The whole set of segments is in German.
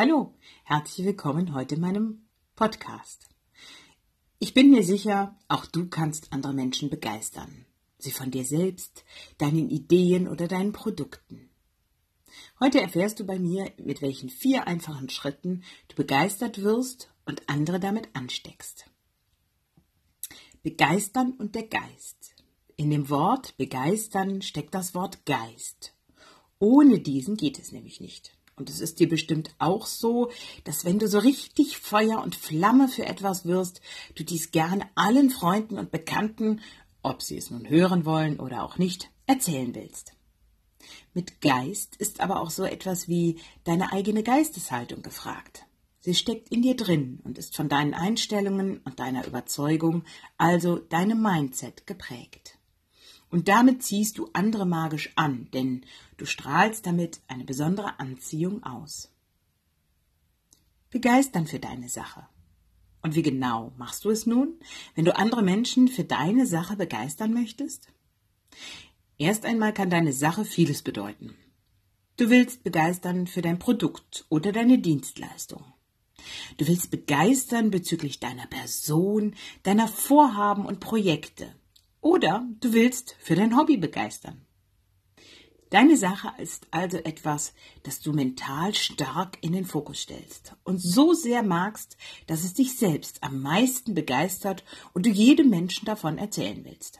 Hallo, herzlich willkommen heute in meinem Podcast. Ich bin mir sicher, auch du kannst andere Menschen begeistern. Sie von dir selbst, deinen Ideen oder deinen Produkten. Heute erfährst du bei mir, mit welchen vier einfachen Schritten du begeistert wirst und andere damit ansteckst. Begeistern und der Geist. In dem Wort begeistern steckt das Wort Geist. Ohne diesen geht es nämlich nicht. Und es ist dir bestimmt auch so, dass wenn du so richtig Feuer und Flamme für etwas wirst, du dies gerne allen Freunden und Bekannten, ob sie es nun hören wollen oder auch nicht, erzählen willst. Mit Geist ist aber auch so etwas wie deine eigene Geisteshaltung gefragt. Sie steckt in dir drin und ist von deinen Einstellungen und deiner Überzeugung, also deinem Mindset geprägt. Und damit ziehst du andere magisch an, denn du strahlst damit eine besondere Anziehung aus. Begeistern für deine Sache. Und wie genau machst du es nun, wenn du andere Menschen für deine Sache begeistern möchtest? Erst einmal kann deine Sache vieles bedeuten. Du willst begeistern für dein Produkt oder deine Dienstleistung. Du willst begeistern bezüglich deiner Person, deiner Vorhaben und Projekte. Oder du willst für dein Hobby begeistern. Deine Sache ist also etwas, das du mental stark in den Fokus stellst und so sehr magst, dass es dich selbst am meisten begeistert und du jedem Menschen davon erzählen willst.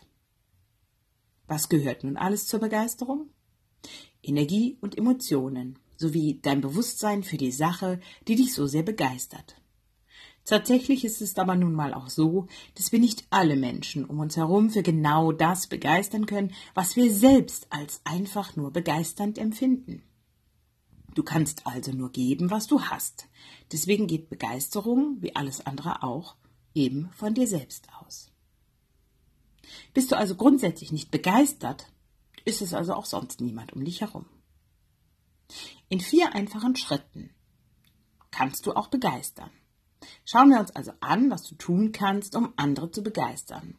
Was gehört nun alles zur Begeisterung? Energie und Emotionen sowie dein Bewusstsein für die Sache, die dich so sehr begeistert. Tatsächlich ist es aber nun mal auch so, dass wir nicht alle Menschen um uns herum für genau das begeistern können, was wir selbst als einfach nur begeisternd empfinden. Du kannst also nur geben, was du hast. Deswegen geht Begeisterung, wie alles andere auch, eben von dir selbst aus. Bist du also grundsätzlich nicht begeistert, ist es also auch sonst niemand um dich herum. In vier einfachen Schritten kannst du auch begeistern. Schauen wir uns also an, was du tun kannst, um andere zu begeistern.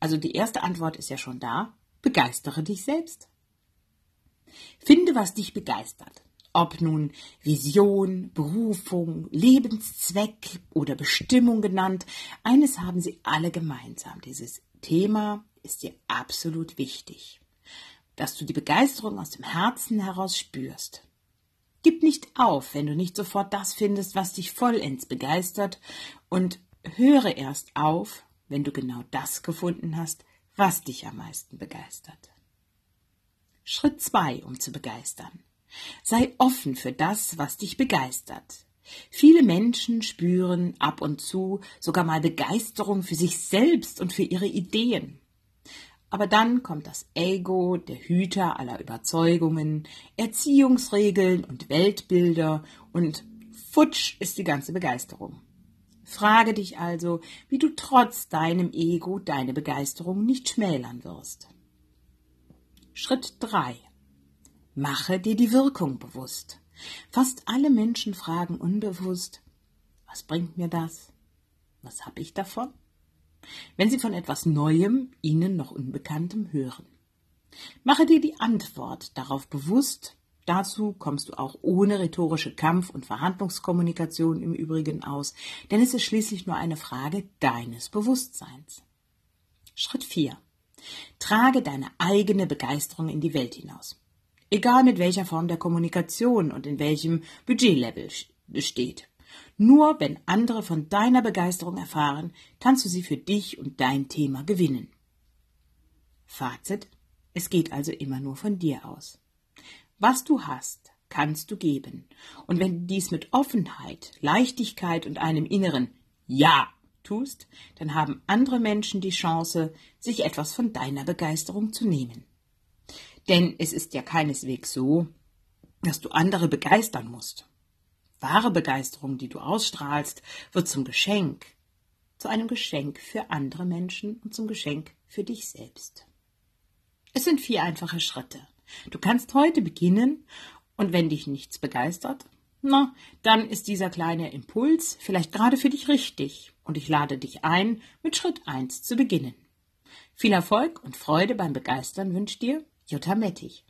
Also die erste Antwort ist ja schon da. Begeistere dich selbst. Finde, was dich begeistert. Ob nun Vision, Berufung, Lebenszweck oder Bestimmung genannt, eines haben sie alle gemeinsam. Dieses Thema ist dir absolut wichtig, dass du die Begeisterung aus dem Herzen heraus spürst. Gib nicht auf, wenn du nicht sofort das findest, was dich vollends begeistert, und höre erst auf, wenn du genau das gefunden hast, was dich am meisten begeistert. Schritt zwei, um zu begeistern. Sei offen für das, was dich begeistert. Viele Menschen spüren ab und zu sogar mal Begeisterung für sich selbst und für ihre Ideen. Aber dann kommt das Ego, der Hüter aller Überzeugungen, Erziehungsregeln und Weltbilder und futsch ist die ganze Begeisterung. Frage dich also, wie du trotz deinem Ego deine Begeisterung nicht schmälern wirst. Schritt 3. Mache dir die Wirkung bewusst. Fast alle Menschen fragen unbewusst, was bringt mir das? Was habe ich davon? Wenn sie von etwas Neuem, ihnen noch Unbekanntem hören. Mache dir die Antwort darauf bewusst, dazu kommst du auch ohne rhetorische Kampf- und Verhandlungskommunikation im Übrigen aus, denn es ist schließlich nur eine Frage deines Bewusstseins. Schritt 4. Trage deine eigene Begeisterung in die Welt hinaus. Egal mit welcher Form der Kommunikation und in welchem Budgetlevel besteht. Nur wenn andere von deiner Begeisterung erfahren, kannst du sie für dich und dein Thema gewinnen. Fazit. Es geht also immer nur von dir aus. Was du hast, kannst du geben. Und wenn du dies mit Offenheit, Leichtigkeit und einem inneren Ja tust, dann haben andere Menschen die Chance, sich etwas von deiner Begeisterung zu nehmen. Denn es ist ja keineswegs so, dass du andere begeistern musst. Wahre Begeisterung, die du ausstrahlst, wird zum Geschenk, zu einem Geschenk für andere Menschen und zum Geschenk für dich selbst. Es sind vier einfache Schritte. Du kannst heute beginnen und wenn dich nichts begeistert, na, dann ist dieser kleine Impuls vielleicht gerade für dich richtig und ich lade dich ein, mit Schritt eins zu beginnen. Viel Erfolg und Freude beim Begeistern wünscht dir Jutta Mettich.